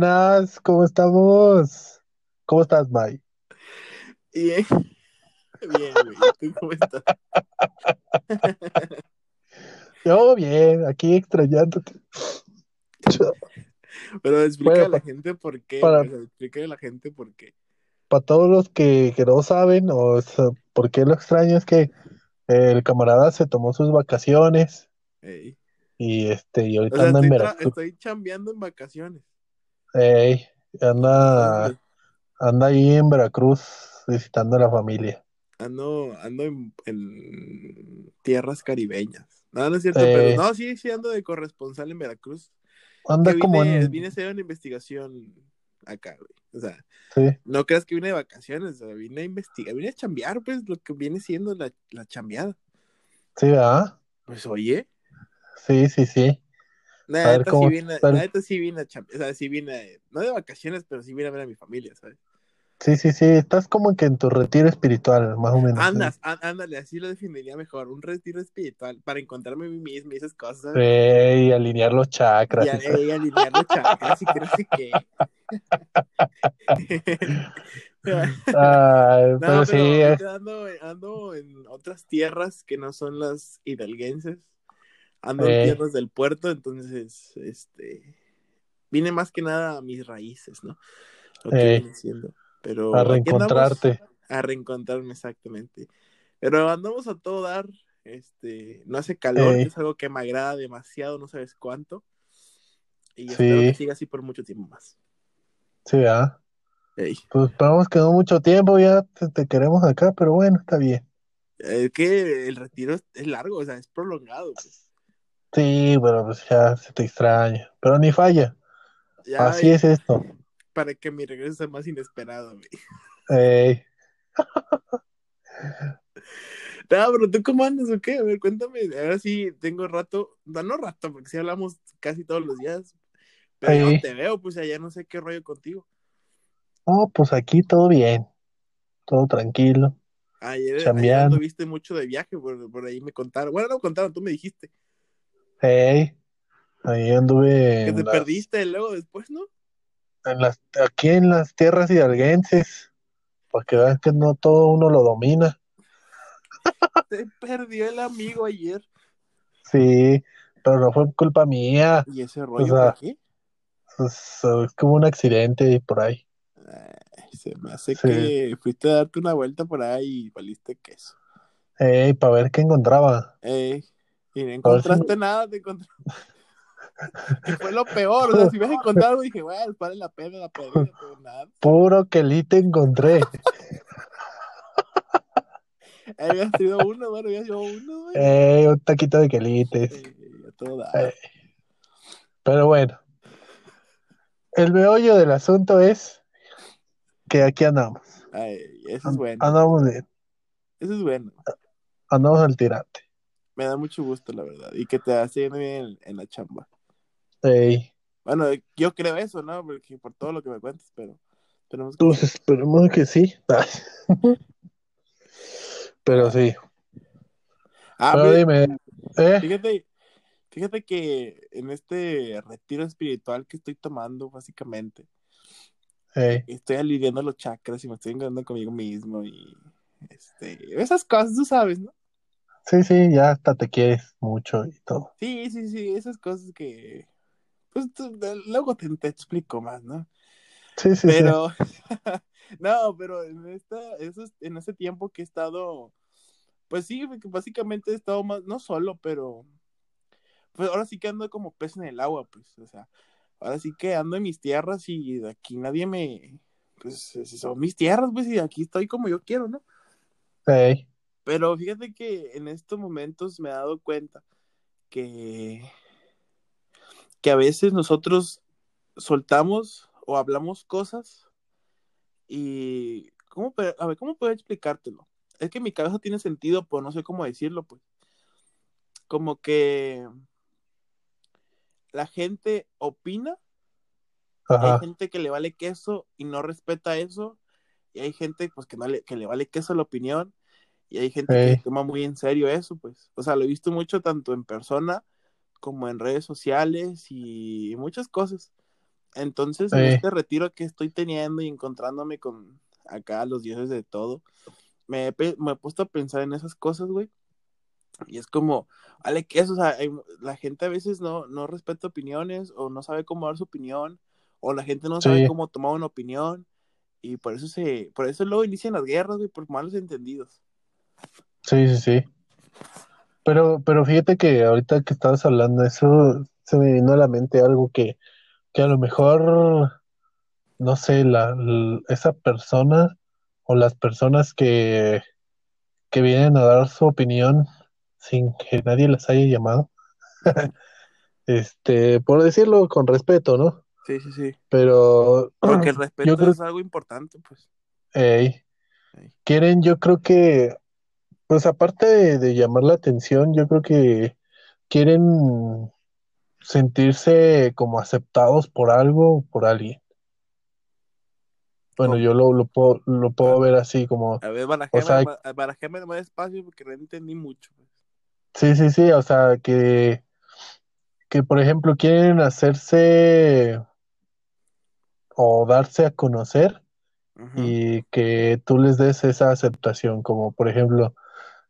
Buenas, ¿cómo estamos? ¿Cómo estás, May? Bien, bien, güey. ¿Tú cómo estás? Yo bien, aquí extrañándote. Pero explica Bueno, a la gente por qué, para. O explica a la gente por qué. para todos los que, que no saben, o sea, por qué lo extraño es que el camarada se tomó sus vacaciones Ey. y este, y O ahorita sea, anda en estoy, tra- Veracruz. estoy chambeando en vacaciones. Ey, anda, anda ahí en Veracruz visitando a la familia. ando, ando en, en tierras caribeñas. No, no es cierto, pero Eh, no, sí, sí ando de corresponsal en Veracruz. anda como en, vine a hacer una investigación acá, güey. O sea, sí, no creas que vine de vacaciones, o sea, vine a investigar, vine a chambear, pues, lo que viene siendo la, la chambeada. sí, ¿verdad? Pues, oye. Sí, sí, sí. La A ver neta sí vine, neta sí vine o sea, sí vine, no de vacaciones, pero sí vine a ver a mi familia, ¿sabes? Sí, sí, sí, estás como que en tu retiro espiritual, más o menos. ¿sí? Andas, á- ándale, así lo definiría mejor, un retiro espiritual para encontrarme a mí mismo y esas cosas. Sí, alinear los Y chakras a- y alinear los chakras y que sé qué. Ay, No, pero sí, pero eh, ando, ando en otras tierras que no son las hidalguenses. Ando en tierras del puerto, entonces, este, vine más que nada a mis raíces, ¿no? Lo que eh, a Pero andamos reencontrarte. a reencontrarme exactamente. Pero andamos a todo dar. Este, no hace calor, Eh, es algo que me agrada demasiado, no sabes cuánto. Y espero que sí, siga así por mucho tiempo más. sí, ¿verdad? Ey. Pues esperamos que no mucho tiempo, ya te, te queremos acá, pero bueno, está bien. Es que el retiro es, es largo, o sea, es prolongado. pues. Sí, bueno, pues ya se te extraña, pero ni falla. Ya Así es esto. para que mi regreso sea más inesperado. güey. Eh, No, pero tú cómo andas o qué? A ver, cuéntame. Ahora sí tengo rato, no, no rato, porque sí hablamos casi todos los días. Pero ya no te veo, pues allá no sé qué rollo contigo. oh, pues aquí todo bien, todo tranquilo, Ayer, ayer chambeando. anduviste mucho de viaje, por, por ahí me contaron. Bueno, no me contaron, tú me dijiste Eh, ahí anduve que te las, perdiste luego después, ¿no? en las, aquí en las tierras hidalguenses, porque vean que no todo uno lo domina. Te perdió el amigo ayer. Sí, pero no fue culpa mía. ¿Y ese O rollo por sea, qué? es, es como un accidente por ahí. Ay, se me hace Sí. que fuiste a darte una vuelta por ahí y valiste queso. Ey, para ver qué encontraba. Ey, y no encontraste nada, te encontraste. Que fue lo peor, o sea, si hubieras encontrado, dije, bueno, vale la pena la pero nada. puro quelite encontré. Habías sido uno, bueno, habías sido uno, güey. Ey, un taquito de quelites. Ey, pero bueno, el meollo del asunto es que aquí andamos. Ay, eso es bueno, Andamos bien, eso es bueno. andamos al tirante. Me da mucho gusto, la verdad, y que te hace bien en, en la chamba. Ey, Bueno, yo creo eso, ¿no? Porque por todo lo que me cuentas, pero tenemos que pues esperemos que sí. Pero sí. Ah, Pero dime, ¿eh? fíjate, fíjate que en este retiro espiritual que estoy tomando, básicamente, estoy aliviando los chakras y me estoy encontrando conmigo mismo y este, esas cosas, tú sabes, ¿no? Sí, sí, ya hasta te quieres mucho y todo. Sí, sí, sí, esas cosas que, pues tú- luego te, te explico más, ¿no? Sí, sí, sí. Pero, no, pero en esta, en ese tiempo que he estado, pues sí, básicamente he estado más, no solo, pero, pues ahora sí que ando como pez en el agua, pues, o sea, ahora sí que ando en mis tierras y de aquí nadie me, pues son mis tierras, pues, y de aquí estoy como yo quiero, ¿no? Ey, Pero fíjate que en estos momentos me he dado cuenta que, que a veces nosotros soltamos o hablamos cosas y, ¿cómo, a ver, ¿cómo puedo explicártelo? Es que mi cabeza tiene sentido, pero no sé cómo decirlo, pues. Como que la gente opina hay gente que le vale queso y no respeta eso y hay gente pues que no le, que le vale queso la opinión y hay gente que toma muy en serio eso, pues. O sea, lo he visto mucho tanto en persona como en redes sociales y muchas cosas. Entonces, en este retiro que estoy teniendo y encontrándome con acá los dioses de todo, me he, pe- me he puesto a pensar en esas cosas, güey. Y es como, vale, que eso, o sea, hay- la gente a veces no, no respeta opiniones o no sabe cómo dar su opinión o la gente no sabe sí, cómo tomar una opinión y por eso se, por eso luego inician las guerras, güey, por malos entendidos. Sí, sí, sí. Pero, pero fíjate que ahorita que estabas hablando eso, se me vino a la mente algo que, que a lo mejor, no sé, la, esa persona o las personas que, que vienen a dar su opinión sin que nadie las haya llamado, este, por decirlo con respeto, ¿no? Sí, sí, sí. Pero Porque el yo respeto creo es algo importante, pues. que Ey. quieren, yo creo que, pues aparte de, de llamar la atención, yo creo que quieren sentirse como aceptados por algo, por alguien. Bueno, ¿Cómo? yo lo, lo puedo, lo puedo ver así como, a ver, o barajéme, sea, ba- barajéme más despacio porque no entendí mucho. pues. sí, sí, sí, o sea, que, que por ejemplo quieren hacerse o darse a conocer y que tú les des esa aceptación, como por ejemplo,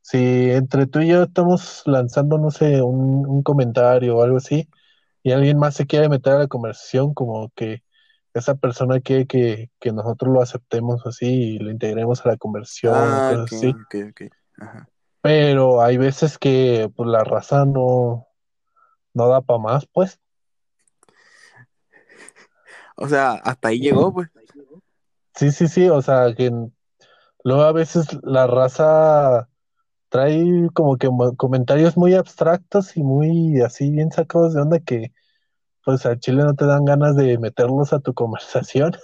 si entre tú y yo estamos lanzando, no sé, un, un comentario o algo así, y alguien más se quiere meter a la conversación, como que esa persona quiere que, que nosotros lo aceptemos así y lo integremos a la conversación o Ah, cosas así. Ajá. Pero hay veces que pues, la raza no, no da para más, pues. O sea, hasta ahí llegó, pues. Sí, sí, sí, o sea, que luego a veces la raza trae como que comentarios muy abstractos y muy así bien sacados de onda que pues al chile no te dan ganas de meterlos a tu conversación.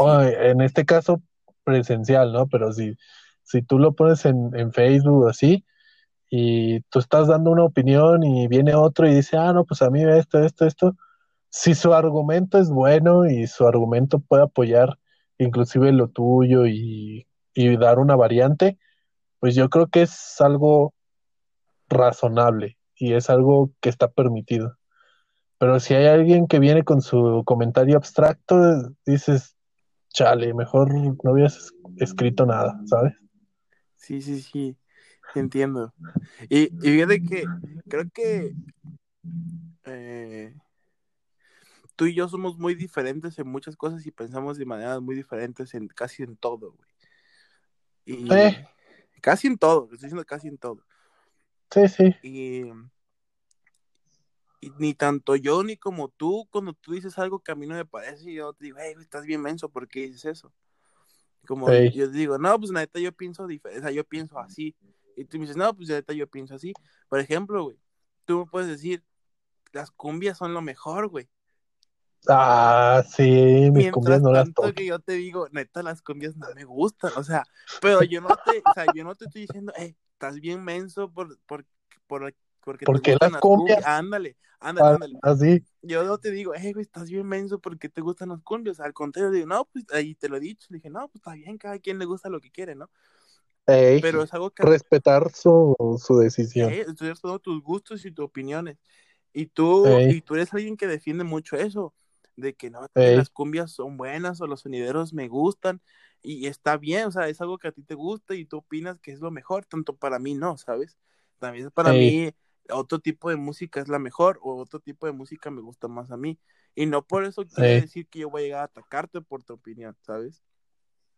O en este caso presencial, ¿no? Pero si, si tú lo pones en, en Facebook o así y tú estás dando una opinión y viene otro y dice, ah, no, pues a mí esto, esto, esto, si su argumento es bueno y su argumento puede apoyar inclusive lo tuyo y, y dar una variante, pues yo creo que es algo razonable y es algo que está permitido. Pero si hay alguien que viene con su comentario abstracto, dices, chale, mejor no hubieras es- escrito nada, ¿sabes? sí, sí, sí. Entiendo. Y, y fíjate que creo que eh, tú y yo somos muy diferentes en muchas cosas y pensamos de maneras muy diferentes en casi en todo, güey. Y Eh, casi en todo, estoy diciendo casi en todo. sí, sí, Y, y ni tanto yo ni como tú, cuando tú dices algo que a mí no me parece, yo te digo, hey, estás bien menso, ¿por qué dices eso? Como yo digo, no, pues neta yo pienso diferente, o sea, yo pienso así. Y tú me dices, no, pues neta yo pienso así. Por ejemplo, güey, tú me puedes decir, las cumbias son lo mejor, güey. Ah, sí, mis cumbias Mientras no las tanto que yo te digo, neta, las cumbias no me gustan, o sea, pero yo no te, o sea, yo no te estoy diciendo, hey, estás bien menso por, por, por, porque te ¿Por qué las cumbias? cumbias. Ándale, ándale, Ah, ándale. Así, Yo no te digo, hey, güey, estás bien menso porque te gustan las cumbias. Al contrario, digo, no, pues ahí te lo he dicho. dije, no, pues está bien, cada quien le gusta lo que quiere, ¿no? ey, Pero es algo que respetar su, su decisión. eh, estoy respetando tus gustos y tus opiniones. Y tú, Ey, y tú eres alguien que defiende mucho eso, de que no, las cumbias son buenas o los sonideros me gustan. Y está bien, o sea, es algo que a ti te gusta y tú opinas que es lo mejor, tanto para mí no, ¿sabes? También para ey, mí otro tipo de música es la mejor o otro tipo de música me gusta más a mí. Y no por eso quiere decir que yo voy a llegar a atacarte por tu opinión, ¿sabes?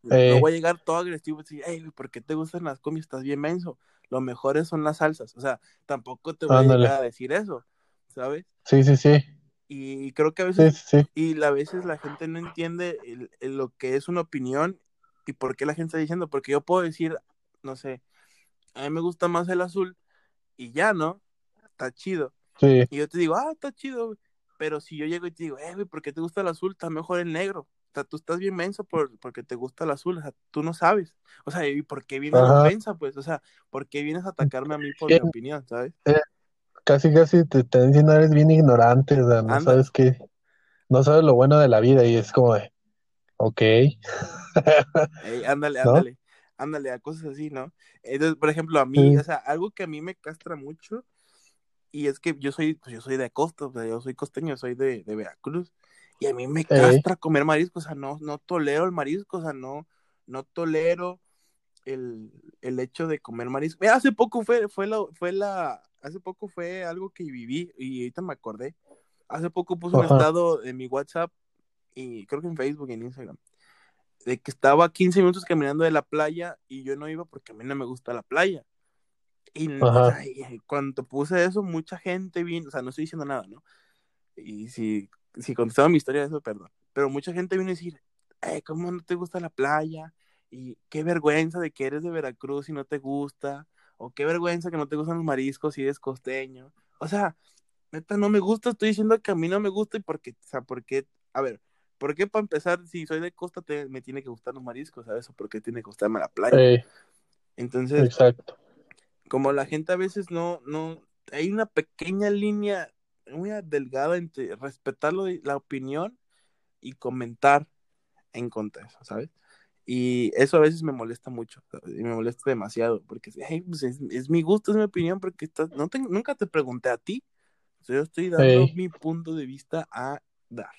No voy a llegar todo agresivo y decir, hey, ¿por qué te gustan las cumbias? Estás bien menso. Lo mejores son las salsas. O sea, tampoco te voy a llegar a decir eso, ¿sabes? Sí, sí, sí, Y creo que a veces, sí, sí, y a veces la gente no entiende el- el- lo que es una opinión y por qué la gente está diciendo. Porque yo puedo decir, no sé, a mí me gusta más el azul y ya, ¿no? Está chido. sí, Y yo te digo, ah, está chido. Pero si yo llego y te digo, eh, güey, ¿por qué te gusta el azul? Está mejor el negro. O sea, tú estás bien menso por, porque te gusta el azul. O sea, tú no sabes. O sea, ¿y por qué viene la ofensa? Pues, o sea, ¿por qué vienes a atacarme a mí por mi opinión, ¿sabes? eh, casi, casi te están diciendo eres bien ignorante, o sea, no sabes qué, no sabes lo bueno de la vida y es como de, ok, ey, ándale, ¿no? ándale, ándale, a cosas así, ¿no? Entonces, por ejemplo, a mí, Sí, o sea, algo que a mí me castra mucho, y es que yo soy, pues yo soy de costa, o sea, yo soy costeño, soy de, de Veracruz, Y a mí me castra comer marisco, o sea, no, no tolero el marisco, o sea, no, no tolero el, el hecho de comer marisco. hace poco fue, fue, la, fue la, hace poco fue algo que viví y ahorita me acordé. Hace poco puse un estado en mi WhatsApp y creo que en Facebook y en Instagram de que estaba 15 minutos caminando de la playa y yo no iba porque a mí no me gusta la playa. Y, cuando puse eso, mucha gente vino, o sea, no estoy diciendo nada, ¿no? Y si, si contestaba mi historia, eso, perdón. Pero mucha gente vino a decir, eh, ¿cómo no te gusta la playa? Y qué vergüenza de que eres de Veracruz y no te gusta. O qué vergüenza que no te gustan los mariscos y eres costeño. O sea, neta, no me gusta, estoy diciendo que a mí no me gusta y porque, o sea, porque, a ver, ¿por qué para empezar, si soy de costa, me tiene que gustar los mariscos, ¿sabes? ¿O por qué tiene que gustarme la playa? Entonces, Exacto como la gente a veces no, no, hay una pequeña línea muy delgada entre respetar la opinión y comentar en contra de eso, ¿sabes? Y eso a veces me molesta mucho, y me molesta demasiado, porque pues es, mi gusto, es mi opinión, porque estás, no nunca te pregunté a ti, yo estoy dando mi punto de vista a dar.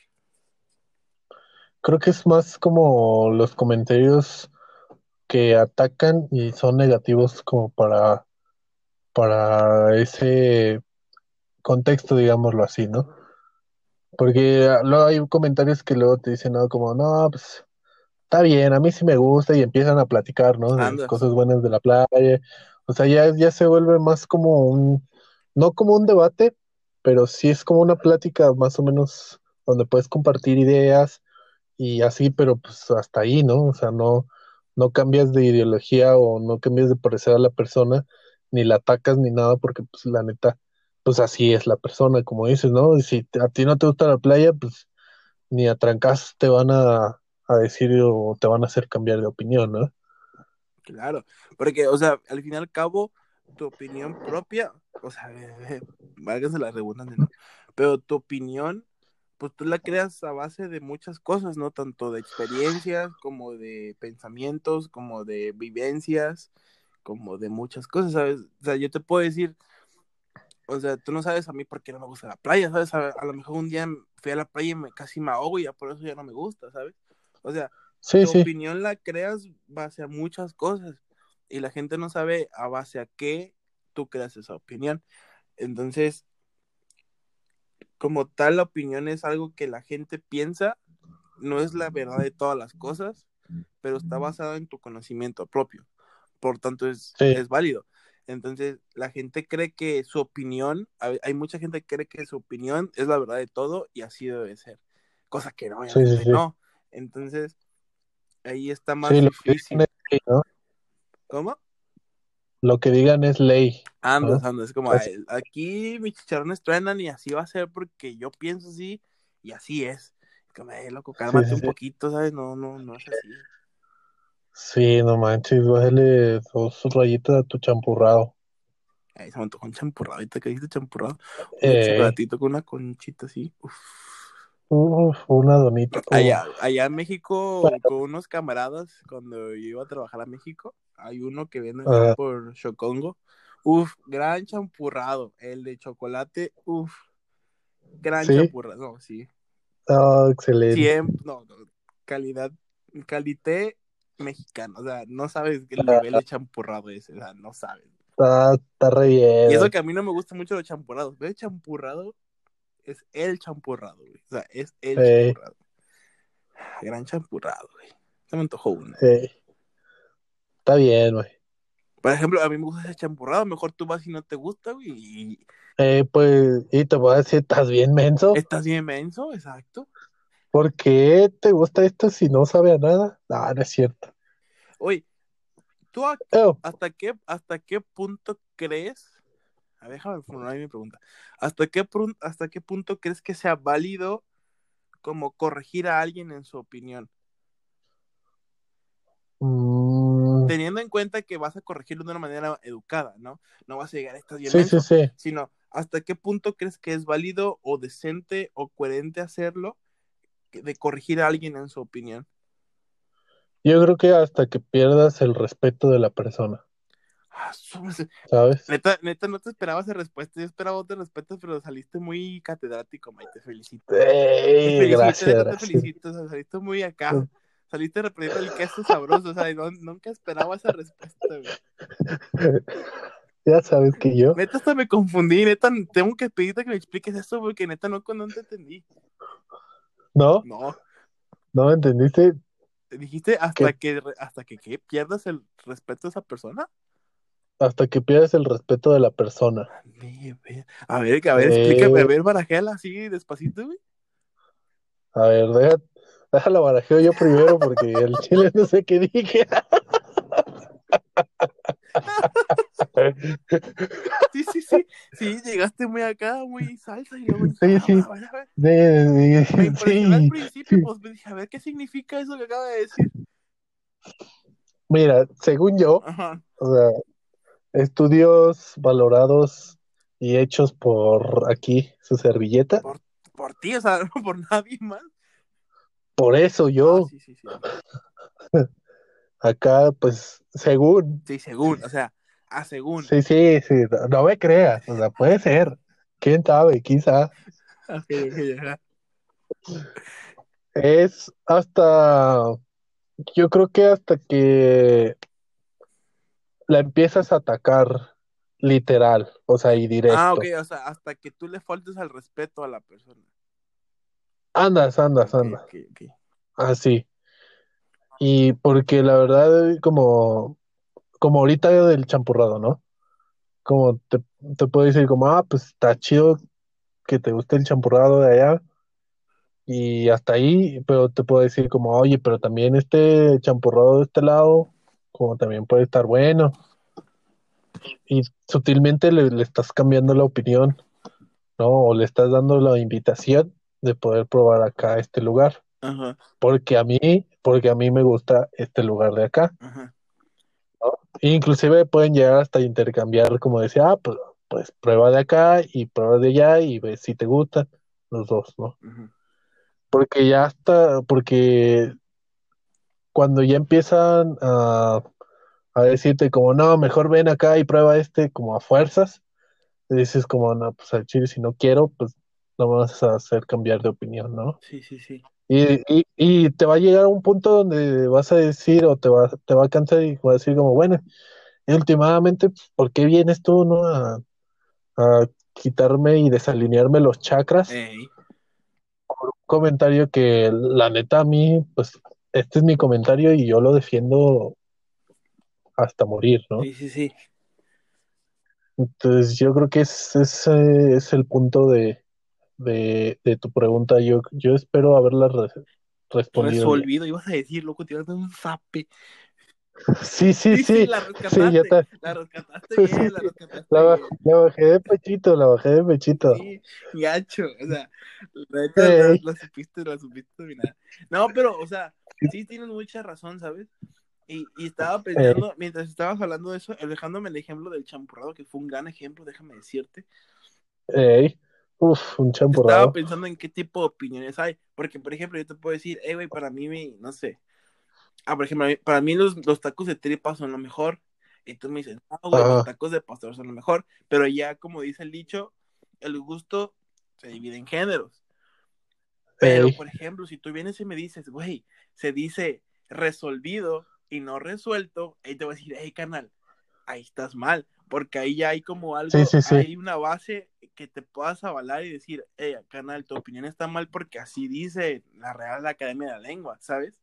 Creo que es más como los comentarios que atacan y son negativos como para para ese contexto, digámoslo así, ¿no? Porque ah, luego hay comentarios que luego te dicen, no, como, no, pues está bien, a mí sí me gusta y empiezan a platicar, ¿no? De cosas buenas de la playa. O sea, ya, ya se vuelve más como un, no como un debate, pero sí es como una plática más o menos donde puedes compartir ideas y así, pero pues hasta ahí, ¿no? O sea, no, no cambias de ideología o no cambias de parecer a la persona, ni la atacas ni nada, porque pues la neta, pues así es la persona, como dices, ¿no? Y si a ti no te gusta la playa, pues ni a trancas te van a, decir o te van a hacer cambiar de opinión, ¿no? Claro, porque, o sea, al fin y al cabo, tu opinión propia, o sea, válgase la redundancia, ¿no? Pero tu opinión, pues tú la creas a base de muchas cosas, ¿no? Tanto de experiencias, como de pensamientos, como de vivencias, como de muchas cosas, ¿sabes? O sea, yo te puedo decir, o sea, tú no sabes a mí por qué no me gusta la playa, ¿sabes? A, lo mejor un día fui a la playa y me casi me ahogo y ya por eso ya no me gusta, ¿sabes? O sea, tu opinión la creas base a muchas cosas y la gente no sabe a base a qué tú creas esa opinión. Entonces, como tal, la opinión es algo que la gente piensa, no es la verdad de todas las cosas, pero está basado en tu conocimiento propio por tanto es, es válido. Entonces, la gente cree que su opinión, hay mucha gente que cree que su opinión es la verdad de todo y así debe ser, cosa que no, no. Entonces, ahí está más difícil. ¿Cómo? Lo que digan es ley. Ando, ando, es como, aquí mis chicharrones truenan y así va a ser porque yo pienso así y así es. Como, eh, loco, cálmate un poquito, ¿sabes? No, no, no es así. Sí, no manches, bájale dos rayitas a tu champurrado. Ahí se me antojó un champurrado, ahorita que dijiste champurrado. Un eh. chocolatito con una conchita así. Uf. Uf, una donita. Allá, allá en México, con unos camaradas, cuando yo iba a trabajar a México, hay uno que viene por Chocongo. Uf, gran champurrado. El de chocolate, uf. Gran champurrado. No, sí. Oh, excelente. Siempre, no, no, calidad, calité mexicano, o sea, no sabes el nivel de champurrado es, o sea, no sabes. Está, está re bien. Y eso que a mí no me gusta mucho los champurrados, pero el champurrado es el champurrado, güey. O sea, es el champurrado. Gran champurrado, güey. Se me antojó uno. Sí. Está bien, güey. Por ejemplo, a mí me gusta ese champurrado, mejor tú vas y no te gusta, güey. Y... Eh, pues, y te voy a decir, ¿estás bien menso? ¿Estás bien menso? Exacto. ¿Por qué te gusta esto si no sabe a nada? No, no es cierto. Oye, ¿tú hasta, qué, hasta qué punto crees? A ver, déjame formular mi pregunta. ¿Hasta qué, ¿Hasta qué punto crees que sea válido como corregir a alguien en su opinión? Mm. Teniendo en cuenta que vas a corregirlo de una manera educada, ¿no? No vas a llegar a estas bien sí, sí, sí. sino hasta qué punto crees que es válido o decente o coherente hacerlo de corregir a alguien en su opinión? Yo creo que hasta que pierdas el respeto de la persona. Ah. Neta, neta, no te esperaba esa respuesta. Yo esperaba otra respuesta, pero saliste muy catedrático, Mike. Te felicito. Te felicito, gracias, neta, te felicito. o sea, saliste muy acá. Saliste representando el queso sabroso. O sea, no- nunca esperaba esa respuesta, güey. Ya sabes que yo, Neta, hasta me confundí. Neta, tengo que pedirte que me expliques eso porque neta no, no te entendí. ¿no? No, ¿No me entendiste? te dijiste hasta ¿Qué? que, hasta que ¿qué? pierdas el respeto a esa persona. Hasta que pierdes el respeto de la persona. A ver, a ver, explícame, a Eh. ver, barajela así despacito, güey. A ver, deja, déjala barajeo yo primero porque el chile no sé qué dije. Sí, sí, sí. Sí, llegaste muy acá, muy salsa y luego Sí, "Ah, sí. a ver, a ver". De- de- Me impresionó al sí. principio, pues me dije, a ver qué significa eso que acaba de decir. Mira, según yo, Ajá. o sea, estudios valorados y hechos por aquí, su servilleta. Por ti, o sea, no por nadie más. Por eso yo, Ah, sí, sí, sí. acá, pues, según, Sí, según, o sea, a según. sí, sí, sí, no, no me creas, o sea, puede ser, quién sabe, quizá, es hasta, yo creo que hasta que la empiezas a atacar literal, o sea, y directo. Ah, ok, o sea, hasta que tú le faltes al respeto a la persona. Andas, andas, andas, ok, ok. así. Y porque la verdad, como, como ahorita del champurrado, ¿no? Como te, te puedo decir como, ah, pues está chido que te guste el champurrado de allá. Y hasta ahí, pero te puedo decir como, oye, pero también este champurrado de este lado, como también puede estar bueno. Y sutilmente le, le estás cambiando la opinión, ¿no? O le estás dando la invitación de poder probar acá este lugar. Ajá, Porque a mí, porque a mí me gusta este lugar de acá. ajá. Inclusive pueden llegar hasta intercambiar, como decía, ah, pues, pues prueba de acá y prueba de allá y ves si te gustan los dos, ¿no? Porque ya está, porque cuando ya empiezan a, a decirte como, no, mejor ven acá y prueba este como a fuerzas, dices como, no, pues al chile si no quiero, pues no me vas a hacer cambiar de opinión, ¿no? Sí, sí, sí. Y, y, y te va a llegar a un punto donde vas a decir o te va, te va a cansar y vas a decir como, bueno, y últimamente, pues, ¿por qué vienes tú, no? A, a quitarme y desalinearme los chakras. Ey, Un comentario que la neta a mí, pues, este es mi comentario y yo lo defiendo hasta morir, ¿no? sí, sí, sí. Entonces yo creo que ese ese es el punto de, de, de tu pregunta. Yo, yo espero haberla re- respondido. Resolvido, ibas a decir, loco, tirando un zape. Sí, sí, Sí, sí, la Sí, rescataste. ya está. La rescataste bien, sí, la rescataste La, ba- bien. la bajé de pechito, la bajé de pechito. Sí, gacho, o sea, la la, supiste, la supiste dominar. No, pero, o sea, sí tienes mucha razón, ¿sabes? Y, y estaba pensando, mientras estabas hablando de eso, dejándome el ejemplo del champurrado, que fue un gran ejemplo, déjame decirte. Ey, uf, un Estaba champurrado. pensando en qué tipo de opiniones hay. Porque, por ejemplo, yo te puedo decir, hey, güey, para mí, no sé. Ah, por ejemplo, para mí los, los tacos de tripa son lo mejor. Y tú me dices, no, güey, los Ajá. tacos de pastor son lo mejor. Pero ya, como dice el dicho, el gusto se divide en géneros. Pero, por ejemplo, si tú vienes y me dices, güey, se dice resolvido y no resuelto, ahí te voy a decir, hey, canal, ahí estás mal, porque ahí ya hay como algo, Sí, sí, sí. hay una base que te puedas avalar y decir, hey, canal, tu opinión está mal porque así dice la Real Academia de la Lengua, ¿sabes?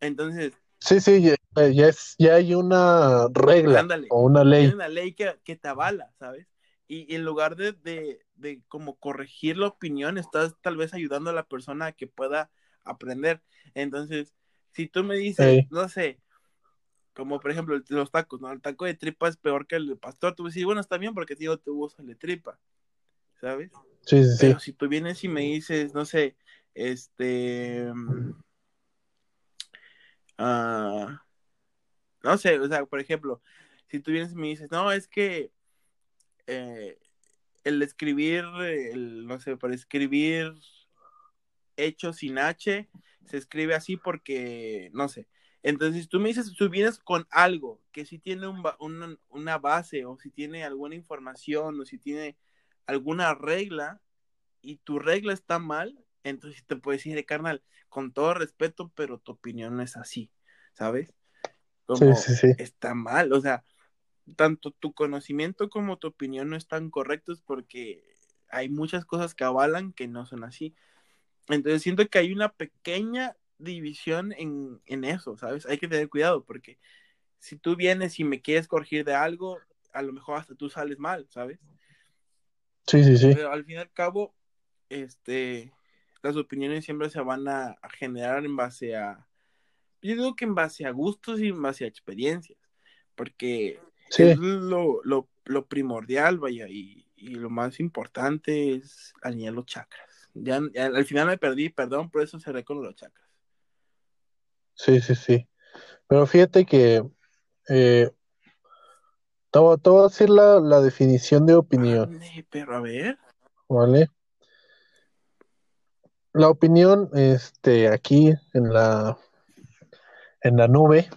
Entonces, Sí, sí, ya, ya es, ya hay una regla Ándale. o una hay ley. una ley que, que te avala, ¿sabes? Y, y en lugar de, de, de como corregir la opinión, estás tal vez ayudando a la persona a que pueda aprender. Entonces, si tú me dices, no sé, como por ejemplo los tacos, ¿no? El taco de tripa es peor que el de pastor. Tú decir, bueno, está bien porque te digo, te gusta el de tripa, ¿sabes? Sí, sí, sí. Pero si tú vienes y me dices, no sé, este... ah, no sé, o sea, por ejemplo, si tú vienes y me dices, no, es que eh, el escribir, el, no sé, para escribir hecho sin H, se escribe así porque, no sé, Entonces, tú me dices, tú vienes con algo que sí tiene un, una, una base o si tiene alguna información o si tiene alguna regla y tu regla está mal, entonces te puedes decir, carnal, con todo respeto, pero tu opinión no es así, ¿sabes? Como sí, sí, sí. está mal, o sea, tanto tu conocimiento como tu opinión no están correctos porque hay muchas cosas que avalan que no son así. Entonces siento que hay una pequeña división en, en eso, ¿sabes? Hay que tener cuidado porque si tú vienes y me quieres corregir de algo, a lo mejor hasta tú sales mal, ¿sabes? Sí, sí, sí. Pero al fin y al cabo, este, las opiniones siempre se van a, a generar en base a, yo digo que en base a gustos y en base a experiencias, porque Sí. es lo, lo, lo primordial, vaya, y, y lo más importante es alinear los chakras. Ya, ya al final me perdí, perdón, por eso cerré con los chakras. Sí, sí, sí. Pero fíjate que eh, te, voy- a decir la, la definición de opinión, pero a ver. ¿vale? La opinión, este, aquí en la, en la nube,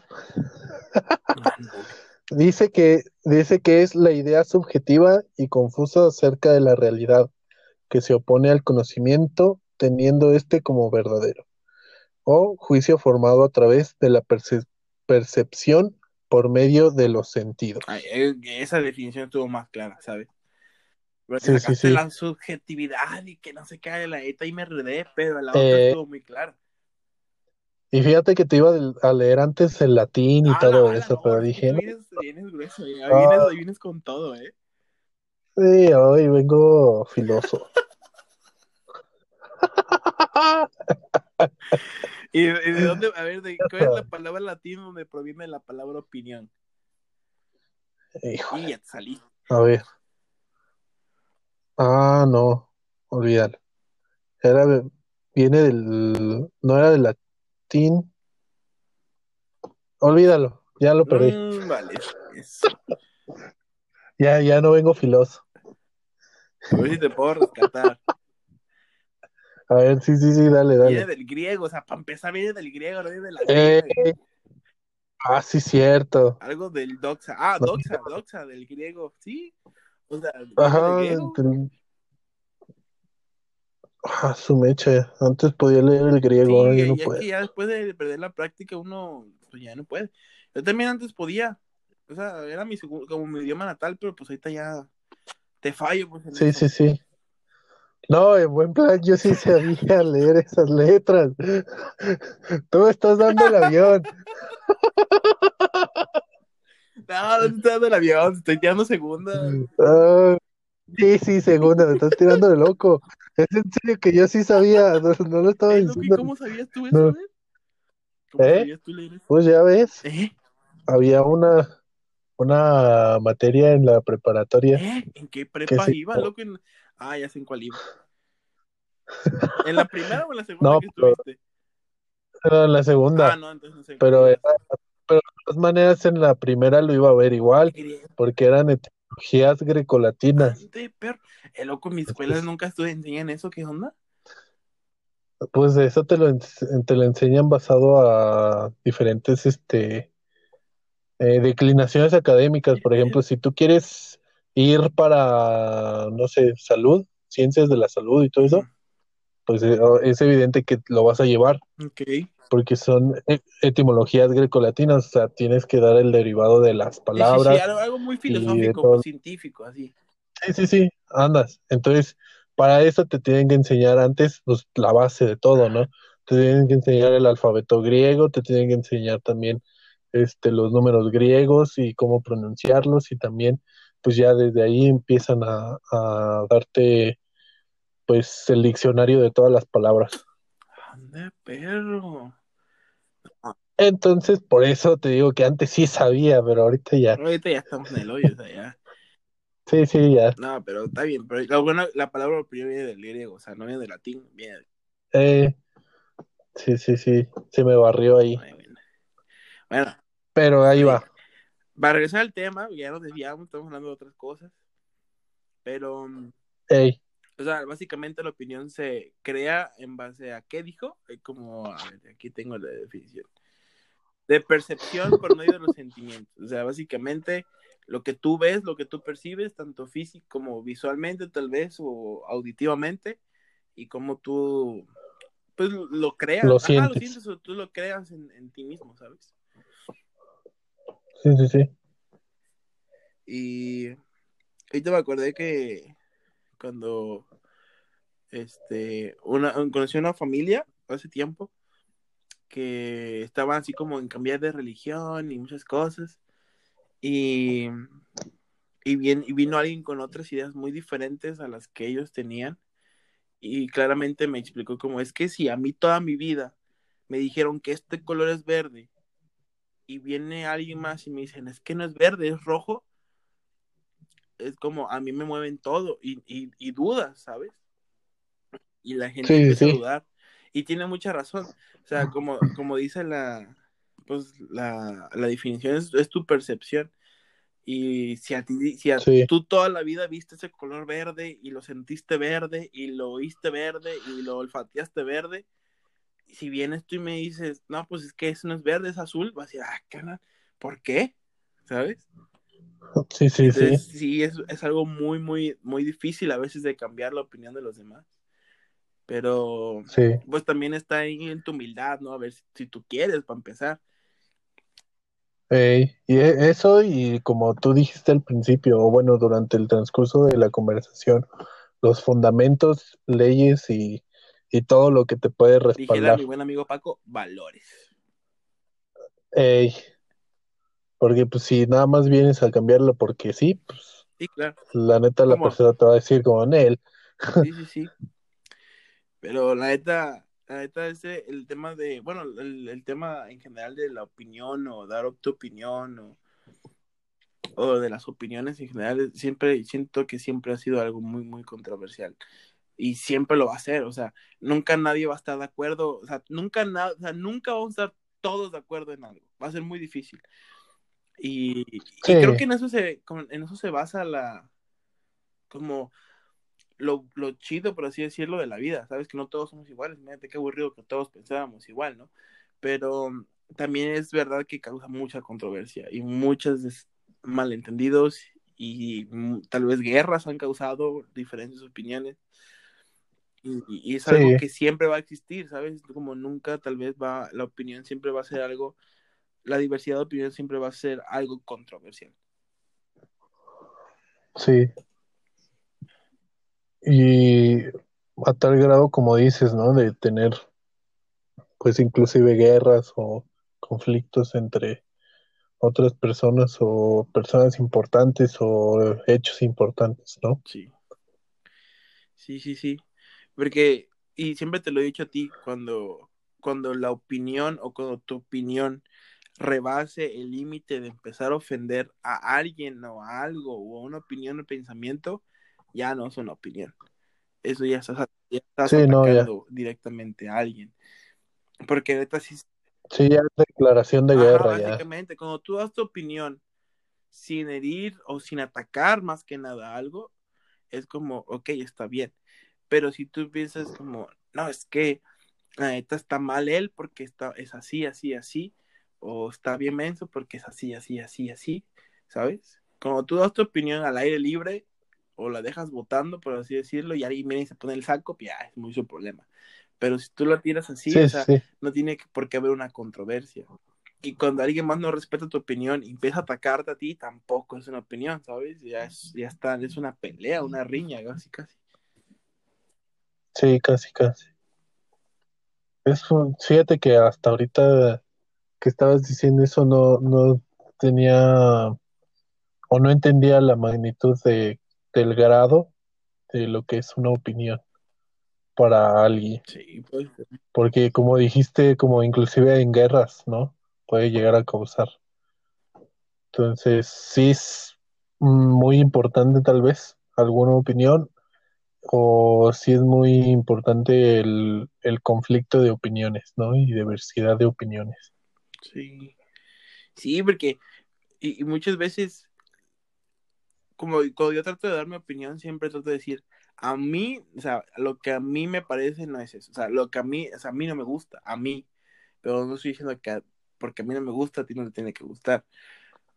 dice que, dice que es la idea subjetiva y confusa acerca de la realidad, que se opone al conocimiento, teniendo este como verdadero, o juicio formado a través de la perce- percepción por medio de los sentidos. Ay, eh, esa definición estuvo más clara, ¿sabes? Porque Sí, sí, sacaste sí. la subjetividad y que no se cae la neta y me redé, pero la otra Eh, estuvo muy clara. Y fíjate que te iba a leer antes el latín y Ah, todo eso, no, pero dije, vienes, vienes grueso, ya Ah. vienes, vienes con todo, ¿eh? sí, hoy vengo filoso. ¿Y, y de dónde, a ver, de, cuál es la palabra latina donde proviene la palabra opinión? Híjole, Y ya te saliste. a ver. Ah, no, olvídalo. Era, de- viene del, no era del latín. Olvídalo, ya lo perdí. Mm, vale, eso. Ya, ya no vengo filoso. A ver si te puedo rescatar. A ver, sí, sí, sí, dale, Viene dale. del griego, o sea, para empezar viene del griego, no viene del latín. Eh, güey. ah, sí, cierto. Algo del doxa. Ah, doxa, doxa, del griego, sí. O sea, Ajá, griego. del- ah, su mecha. Antes podía leer el griego, Sí, ya no y es puedo. que ya después de perder la práctica uno pues ya no puede. Yo también antes podía. O sea, era mi como mi idioma natal, pero pues ahorita ya te fallo pues Sí, eso. sí, sí. No, en buen plan, yo sí sabía leer esas letras. Tú me estás dando el avión. No, no estoy dando el avión, estoy tirando segunda. Ah, sí, sí, segunda, me estás tirando de loco. Es en serio que yo sí sabía, no, no lo estaba Eh, loco, ¿y diciendo. cómo sabías tú eso, No. eh? ¿Cómo ¿Eh? sabías tú leer eso? Pues ya ves, ¿Eh? había una, una materia en la preparatoria. ¿Eh? ¿En qué prepa iba, loco? En- Ah, ya sé en cuál iba. ¿En la primera o en la segunda No, que pero- estuviste? Era la segunda, Ah, no, entonces no sé. pero era, pero de todas maneras en la primera lo iba a ver igual, porque eran etimologías grecolatinas. Perro. El loco, en mis escuelas nunca estuve enseñan eso, ¿qué onda? Pues eso te lo, te lo enseñan basado a diferentes este, eh, declinaciones académicas. Por ejemplo, si tú quieres ir para, no sé, salud, ciencias de la salud y todo eso, pues eh, es evidente que lo vas a llevar, Ok. Porque son e- etimologías grecolatinas, o sea, tienes que dar el derivado de las Sí, sí, palabras. sí, algo, muy filosófico, todo. científico, así. Sí, sí, sí, andas. Entonces, para eso te tienen que enseñar antes, pues, la base de todo, ¿no? Te tienen que enseñar el alfabeto griego, te tienen que enseñar también este, los números griegos y cómo pronunciarlos y también, pues ya desde ahí empiezan a, a darte, pues, el diccionario de todas las palabras. Ande, perro. Entonces, por eso te digo que antes sí sabía, pero ahorita ya. Ahorita ya estamos en el hoyo, o sea, ya. Sí, sí, ya. No, pero está bien. Pero lo bueno, la palabra opinión viene del griego, o sea, no viene del latín, viene del. Eh, sí, sí, sí, se me barrió ahí. Bueno. Pero ahí va. para regresar al tema, ya nos desviamos, estamos hablando de otras cosas. Pero, mm, Ey, o sea, básicamente la opinión se crea en base a qué dijo. Como, a ver, aquí tengo la definición. De percepción por medio de los sentimientos. O sea, básicamente lo que tú ves, lo que tú percibes, tanto físico como visualmente tal vez o auditivamente, y cómo tú pues lo creas, Lo Ajá, lo sientes. sientes o tú lo creas en, en ti mismo, ¿sabes? Sí, sí, sí. Y ahorita me acordé que cuando este una conocí una familia hace tiempo que estaban así como en cambiar de religión y muchas cosas. Y, y, bien, y vino alguien con otras ideas muy diferentes a las que ellos tenían. Y claramente me explicó cómo es que si a mí toda mi vida me dijeron que este color es verde y viene alguien más y me dicen es que no es verde, es rojo, es como a mí me mueven todo y, y, y dudas, ¿sabes? Y la gente Sí, empieza sí. a dudar. Y tiene mucha razón. O sea, como, como dice la, pues la, la definición, es, es tu percepción. Y si a ti, si a Sí. tú toda la vida viste ese color verde y lo sentiste verde y lo oíste verde y lo olfateaste verde, si vienes tú y me dices, no, pues es que eso no es verde, es azul, vas a decir, ah, cara, ¿por qué? ¿Sabes? Sí, sí, sí. Sí, es, es algo muy, muy, muy difícil a veces de cambiar la opinión de los demás. Pero, Sí. pues también está ahí en tu humildad, ¿no? A ver si, si tú quieres, para empezar. Ey, y e- eso, y como tú dijiste al principio, o bueno, durante el transcurso de la conversación, los fundamentos, leyes y, y todo lo que te puede Dijera respaldar. mi buen amigo Paco, valores. Ey, porque pues si nada más vienes a cambiarlo porque sí, pues Sí, claro. la neta la ¿Cómo? persona te va a decir como en él. Sí, sí, sí. Pero la neta, la neta, ese, el tema de, bueno, el, el tema en general de la opinión o dar tu opinión o, o de las opiniones en general, siempre, siento que siempre ha sido algo muy, muy controversial. Y siempre lo va a ser, o sea, nunca nadie va a estar de acuerdo, o sea, nunca, na, o sea, nunca vamos a estar todos de acuerdo en algo, va a ser muy difícil. Y, y creo que en eso se, en eso se basa la, como lo, lo chido, por así decirlo, de la vida, ¿sabes? Que no todos somos iguales, imagínate qué aburrido que todos pensáramos igual, ¿no? Pero mm, también es verdad que causa mucha controversia y muchos malentendidos y mm, tal vez guerras han causado diferentes opiniones. Y, y- y es algo Sí. que siempre va a existir, ¿sabes? Como nunca tal vez va, la opinión siempre va a ser algo, la diversidad de opinión siempre va a ser algo controversial. Sí. Y a tal grado como dices, ¿no? De tener pues inclusive guerras o conflictos entre otras personas o personas importantes o hechos importantes, ¿no? Sí. Sí, sí, sí. Porque, y siempre te lo he dicho a ti, cuando, cuando la opinión o cuando tu opinión rebase el límite de empezar a ofender a alguien o a algo o a una opinión o pensamiento, ya no es una opinión. Eso ya estás, ya estás Sí, no, ya. atacando directamente a alguien. Porque neta sí Sí, ya es declaración de Ajá, guerra, ya. básicamente, cuando tú das tu opinión sin herir o sin atacar más que nada algo, es como, ok, está bien. Pero si tú piensas como, no, es que la neta está mal él porque está, es así, así, así, o está bien menso porque es así, así, así, así, ¿sabes? Cuando tú das tu opinión al aire libre o la dejas votando, por así decirlo, y alguien viene y se pone el saco, pues ya es muy su problema. Pero si tú la tiras así, Sí, o sea, sí. no tiene por qué haber una controversia. Y cuando alguien más no respeta tu opinión y empieza a atacarte a ti, tampoco es una opinión, ¿sabes? Ya, es, ya está, es una pelea, una riña, casi, casi. Sí, casi, casi. Es un- fíjate que hasta ahorita que estabas diciendo eso no, no tenía o no entendía la magnitud de, del grado de lo que es una opinión para alguien. Sí, pues. Porque como dijiste, como inclusive en guerras, ¿no? Puede llegar a causar. Entonces, sí es muy importante tal vez alguna opinión o sí es muy importante el, el conflicto de opiniones, ¿no? Y diversidad de opiniones. Sí. Sí, porque y, y muchas veces, como cuando yo trato de dar mi opinión, siempre trato de decir, a mí, o sea, lo que a mí me parece no es eso, o sea, lo que a mí, o sea, a mí no me gusta, a mí, pero no estoy diciendo que a porque a mí no me gusta, a ti no te tiene que gustar.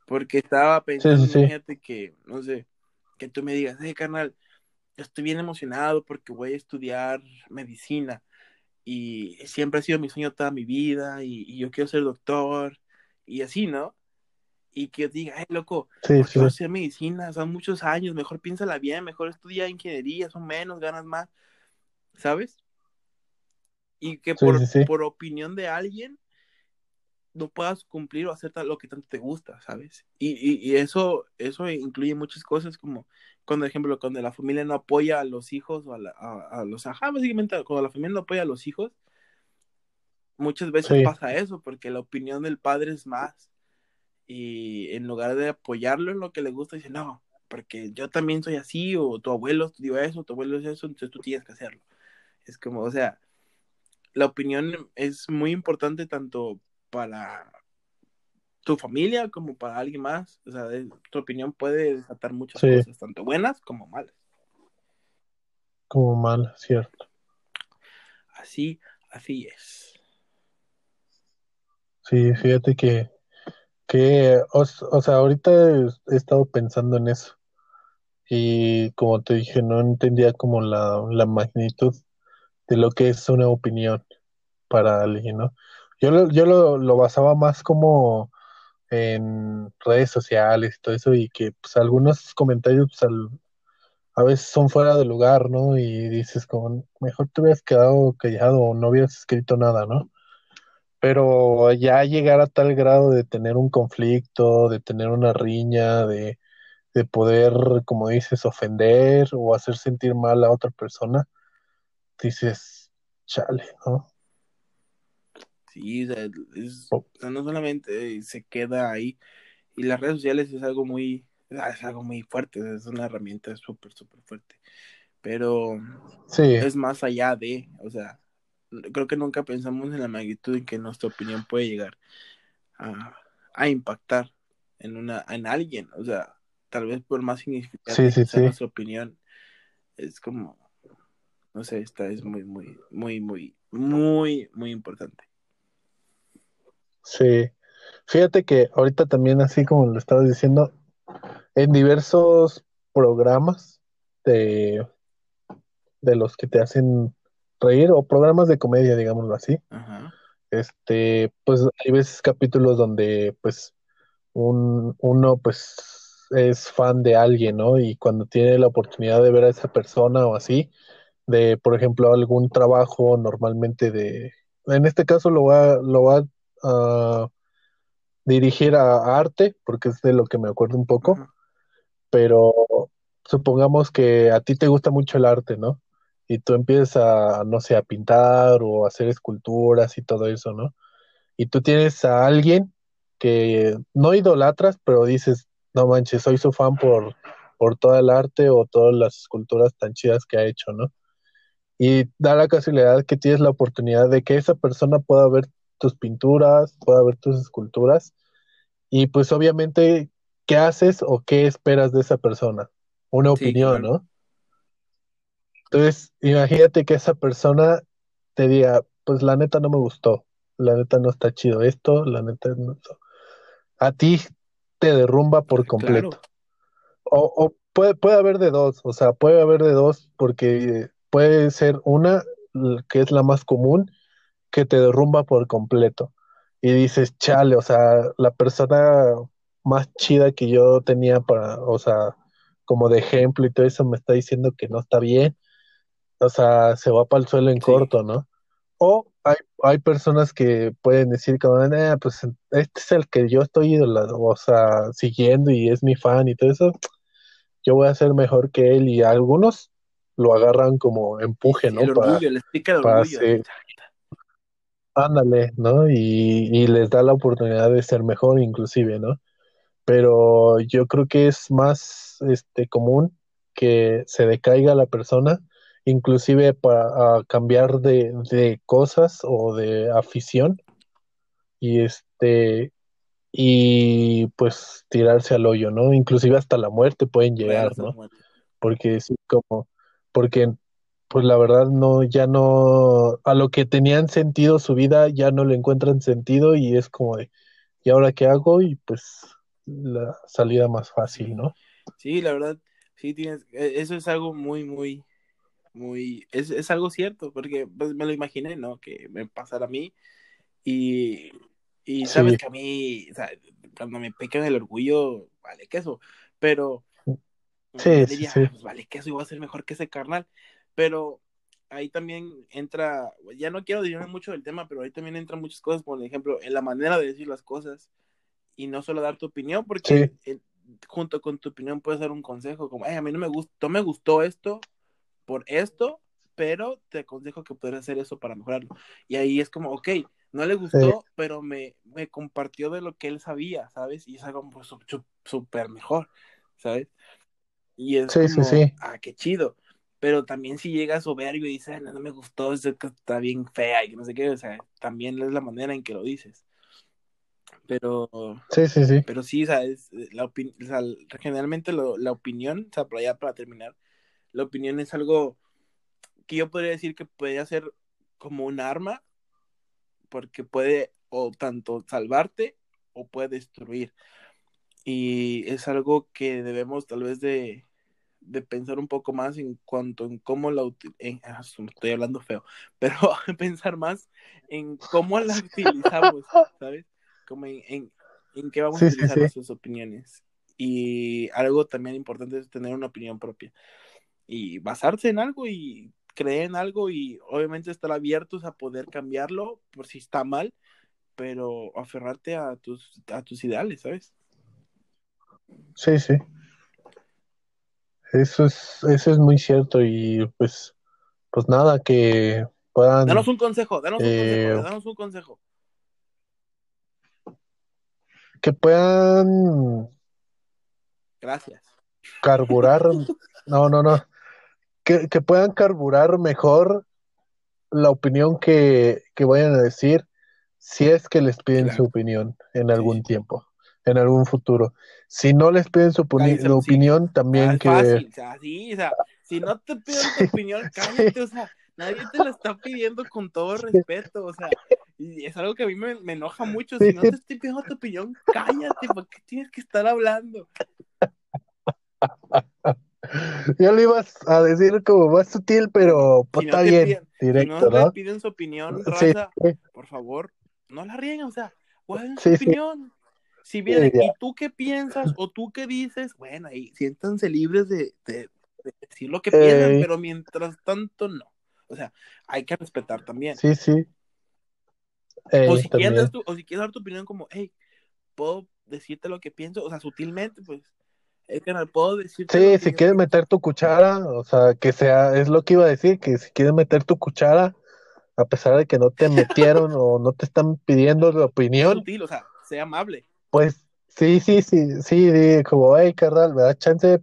Porque estaba pensando, Sí, sí, sí. imagínate que, no sé, que tú me digas, hey, carnal, estoy bien emocionado porque voy a estudiar medicina y siempre ha sido mi sueño toda mi vida y, y yo quiero ser doctor y así, ¿no? Y que diga, hey, loco, Sí, ¿por qué sí, vas a medicina? Son muchos años, mejor piénsala bien, mejor estudia ingeniería, son menos, ganas más, ¿sabes? Y que Sí, por, por opinión de alguien no puedas cumplir o hacer lo que tanto te gusta, ¿sabes? Y, y, y eso, eso incluye muchas cosas como cuando, por ejemplo, cuando la familia no apoya a los hijos o a, la- a- a los, ajá, básicamente cuando la familia no apoya a los hijos, muchas veces Sí, pasa eso porque la opinión del padre es más y en lugar de apoyarlo en lo que le gusta, dice, no, porque yo también soy así o tu abuelo estudió eso, tu abuelo es eso, entonces tú tienes que hacerlo. Es como, o sea, la opinión es muy importante tanto para tu familia como para alguien más. O sea, tu opinión puede desatar muchas sí, cosas, tanto buenas como malas. como mal, cierto. Así, así es. Sí, fíjate que, que o, o sea, ahorita he, he estado pensando en eso y como te dije, no entendía como la, la magnitud de lo que es una opinión para alguien, ¿no? Yo lo, yo lo, lo basaba más como en redes sociales y todo eso y que pues algunos comentarios pues, al- a veces son fuera de lugar, ¿no? Y dices como, mejor te hubieras quedado callado o no hubieras escrito nada, ¿no? Pero ya llegar a tal grado de tener un conflicto, de tener una riña, de, de poder, como dices, ofender o hacer sentir mal a otra persona, dices, chale, ¿no? Sí, o sea, es- O- o sea, no solamente se queda ahí. Y las redes sociales es algo muy, es algo muy fuerte, es una herramienta súper, súper fuerte. Pero Sí, es más allá de, o sea, creo que nunca pensamos en la magnitud en que nuestra opinión puede llegar a, a impactar en una, en alguien. O sea, tal vez por más sí, significante sí, que sea sí, nuestra opinión, es como, no sé, esta es muy, muy, muy, muy, muy, muy importante. sí. Fíjate que ahorita también, así como lo estabas diciendo, en diversos programas de, de los que te hacen reír o programas de comedia, digámoslo así, Ajá. este, pues hay veces capítulos donde pues un, uno pues es fan de alguien, ¿no? Y cuando tiene la oportunidad de ver a esa persona o así, de por ejemplo algún trabajo normalmente de, en este caso lo va, lo va a dirigir a arte, porque es de lo que me acuerdo un poco, Ajá. pero supongamos que a ti te gusta mucho el arte, ¿no? Y tú empiezas a, no sé, a pintar o a hacer esculturas y todo eso, ¿no? Y tú tienes a alguien que no idolatras, pero dices, no manches, soy su fan por, por toda el arte o todas las esculturas tan chidas que ha hecho, ¿no? Y da la casualidad que tienes la oportunidad de que esa persona pueda ver tus pinturas, pueda ver tus esculturas y pues obviamente, ¿qué haces o qué esperas de esa persona? Una Sí, opinión, claro. ¿no? Entonces, imagínate que esa persona te diga, pues la neta no me gustó, la neta no está chido esto, la neta no. A ti te derrumba por completo. Claro. O, o puede, puede haber de dos, o sea, puede haber de dos porque puede ser una, que es la más común, que te derrumba por completo. Y dices, chale, o sea, la persona más chida que yo tenía para, o sea, como de ejemplo y todo eso me está diciendo que no está bien, o sea, se va para el suelo en Sí. corto, ¿no? O hay, hay personas que pueden decir como, "Eh, pues este es el que yo estoy idola- o sea, siguiendo y es mi fan y todo eso, yo voy a ser mejor que él y algunos lo agarran como empuje, sí, el ¿no? Para, orgullo, les pica el para orgullo. ser, ándale, ¿no? Y, y les da la oportunidad de ser mejor inclusive, ¿no? Pero yo creo que es más este, común que se decaiga la persona, inclusive para a cambiar de, de cosas o de afición y este y pues tirarse al hoyo, ¿no? Inclusive hasta la muerte pueden llegar, ¿no? Porque sí, como, porque pues la verdad no, ya no, a lo que tenían sentido su vida ya no le encuentran sentido y es como de, ¿y ahora qué hago? Y pues la salida más fácil, ¿no? Sí, la verdad, sí tienes, e, eso es algo muy, muy, muy, es, es algo cierto, porque pues, me lo imaginé, ¿no? Que me pasara a mí y, y sabes Sí. que a mí, o sea, cuando me pecan el orgullo, vale queso, pero Sí, diría, sí. pues vale queso, iba a ser mejor que ese carnal, pero ahí también entra, ya no quiero decirme mucho del tema, pero ahí también entran muchas cosas, por ejemplo, en la manera de decir las cosas y no solo dar tu opinión, porque Sí, eh, junto con tu opinión puedes dar un consejo, como, "Ay, a mí no me gustó, me gustó esto por esto, pero te aconsejo que puedas hacer eso para mejorarlo. Y ahí es como, ok, no le sí, gustó, pero me, me compartió de lo que él sabía, ¿sabes? Y es algo pues, súper mejor, ¿sabes? Y es sí, sí, como, sí, ah, qué chido. Pero también si llega soberbio y dice, "Ah, no, no me gustó, está bien fea y que no sé qué, o sea, también es la manera en que lo dices. Pero, sí, sí, sí, pero sí, o sea, es, la opin o sea, generalmente lo, la opinión, o sea, para ya para terminar, la opinión es algo que yo podría decir que podría ser como un arma, porque puede o tanto salvarte o puede destruir. Y es algo que debemos tal vez de, de pensar un poco más en cuanto en cómo la en, ah, estoy hablando feo, pero pensar más en cómo la utilizamos, ¿sabes? Como en, en, en qué vamos a sí, utilizar sí, nuestras opiniones. Y algo también importante es tener una opinión propia y basarse en algo y creer en algo y obviamente estar abiertos a poder cambiarlo por si está mal, pero aferrarte a tus, a tus ideales, ¿sabes? sí, sí. Eso es, eso es muy cierto y pues, pues nada, que Danos puedan, un consejo, danos un consejo, eh, danos un consejo. que puedan Gracias. carburar, no, no, no, que, que puedan carburar mejor la opinión que, que vayan a decir si es que les piden su opinión en algún sí. tiempo, en algún futuro. Si no les piden su hocico. opinión, también que... fácil, o sea, sí, o sea, si no te piden tu opinión, cállate, o sea, nadie te la está pidiendo con todo respeto, o sea, y es algo que a mí me, me enoja mucho, si no te estoy pidiendo tu opinión, cállate, ¿por qué tienes que estar hablando? Ya lo ibas a decir como más sutil, pero pues si no está bien, piden, si no directo, le piden su opinión, raza, sí, por favor, no la rieguen, o sea, guarden su sí, sí, opinión. Si ya. ¿y tú qué piensas? ¿O tú qué dices? Bueno, ahí siéntanse libres de, de- de decir lo que piensan, pero mientras tanto no. O sea, hay que respetar también. sí, sí, O si quieres tu, o si quieres dar tu opinión como, hey, puedo decirte lo que pienso, o sea, sutilmente, pues, canal, puedo decirte lo Sí, si yo quieres meter tu cuchara, o sea, que sea, es lo que iba a decir, que si quieres meter tu cuchara, a pesar de que no te metieron o no te están pidiendo la opinión, sutil, o sea, sé amable. pues sí, sí, sí, sí, como, hey, carnal, me da chance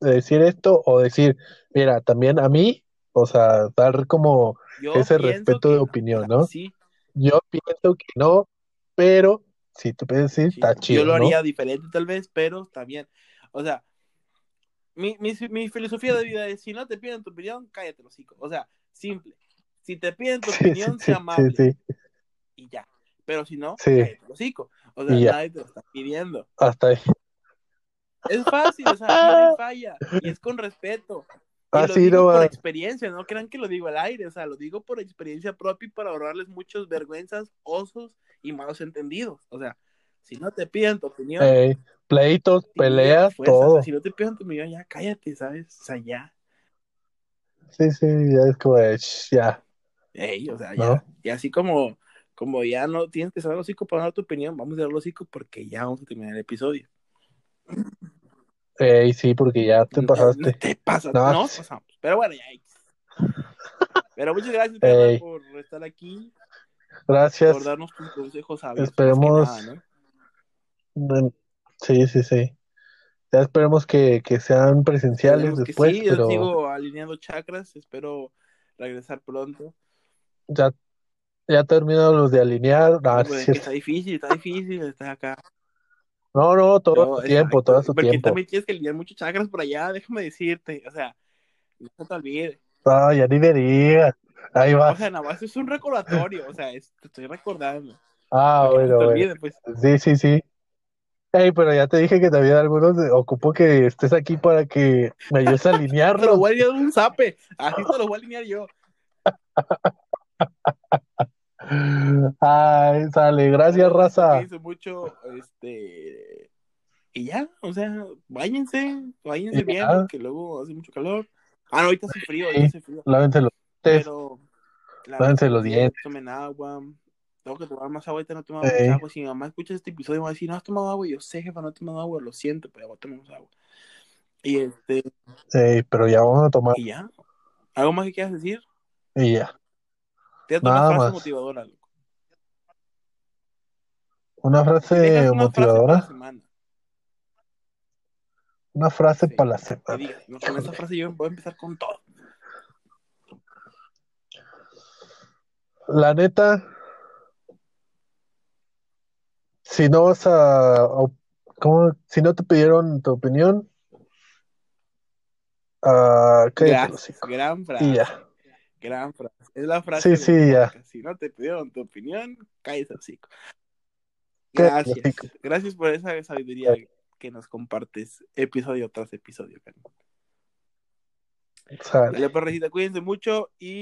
de decir esto o decir, mira, también a mí, o sea, dar como Yo ese respeto de no. Opinión, sea, ¿no? sí, Yo pienso que no, pero si tú puedes decir, sí. está Yo chido, lo ¿no? haría diferente tal vez, pero bien. O sea, mi, mi, mi filosofía de vida es, si no te piden tu opinión, cállate los hocico. O sea, simple. Si te piden tu Sí, opinión, sí, sea amable sí, y ya. Pero si no, cállate los hocico. O sea, nadie te lo está pidiendo. hasta ahí. Es fácil, o sea, no hay falla. Y es con respeto. Y lo Así digo por experiencia, no crean que lo digo al aire, o sea, lo digo por experiencia propia y para ahorrarles muchas vergüenzas, osos y malos entendidos. O sea, si no te piden tu opinión, pleitos, peleas, fuerza, o sea, todo. si no te piden tu opinión, ya cállate, ¿sabes? O sea, ya, Sí, sí, ya es como ya, Ey, o sea, ya. ¿no? Y así como, como ya no tienes que saber los hocico para dar tu opinión, vamos a dar los hocico porque ya vamos a terminar el episodio. Ey, sí, porque ya te pasaste. Te pasas, No, sí. pasamos. Pero bueno, ya. Pero muchas gracias, carnal, por estar aquí, por Gracias. darnos tus consejos sabios, Esperemos. nada, ¿no? Sí, sí, sí. Ya esperemos que, que sean presenciales Esperemos que después, sí, yo pero sigo alineando chakras, espero regresar pronto. ya, ya terminaron los de alinear. No, No, no es pues es que cierto. está difícil, está difícil estar acá. no, no, todo No, su tiempo, exacto, todo su porque tiempo. también tienes que alinear muchos chakras por allá, déjame decirte, o sea, no se te olvide. No, ya ni me digas. Ahí O vas. sea, nada más es un recordatorio, o sea, es- te estoy recordando. Ah, Para que no bueno, te bueno. pues. Sí, sí, sí. Ey, pero ya te dije que también algunos ocupo que estés aquí para que me ayudes a Te lo voy a alinear un zape, así te lo voy a alinear yo. Ay, sale, gracias, Bueno, raza. Cuídense mucho, este. Y ya, o sea, váyanse, váyanse bien, porque luego hace mucho calor. Ah, no, ahorita hace frío, ahorita hace frío. Lávense los dientes. Pero. Lávense los dientes. Tomen agua. Tengo que tomar más agua, ahorita no tomado Ey. mucha agua. Si mi mamá escucha este episodio, me va a decir, no has tomado agua. Y yo sé, jefa, no he tomado agua, lo siento, pero voy a tomar más agua. Y este, pero ya vamos a tomar. y ya. ¿Algo más que quieras decir? Y ya. Una Nada frase más. motivadora, loco. Una frase una frase para la motivadora. Una frase Sí, para la semana. no, con esa frase yo voy a empezar con todo. La neta, si no vas a, ¿cómo? Si no te pidieron tu opinión, Gracias, hocico. gran frase. Y ya. Gran frase. Es la frase Sí, sí, ya. Si no te pidieron tu opinión, cállate hocico. Gracias. hocico. Gracias por esa sabiduría que nos compartes episodio tras episodio. Sale. Dale, perrecita, cuídense mucho y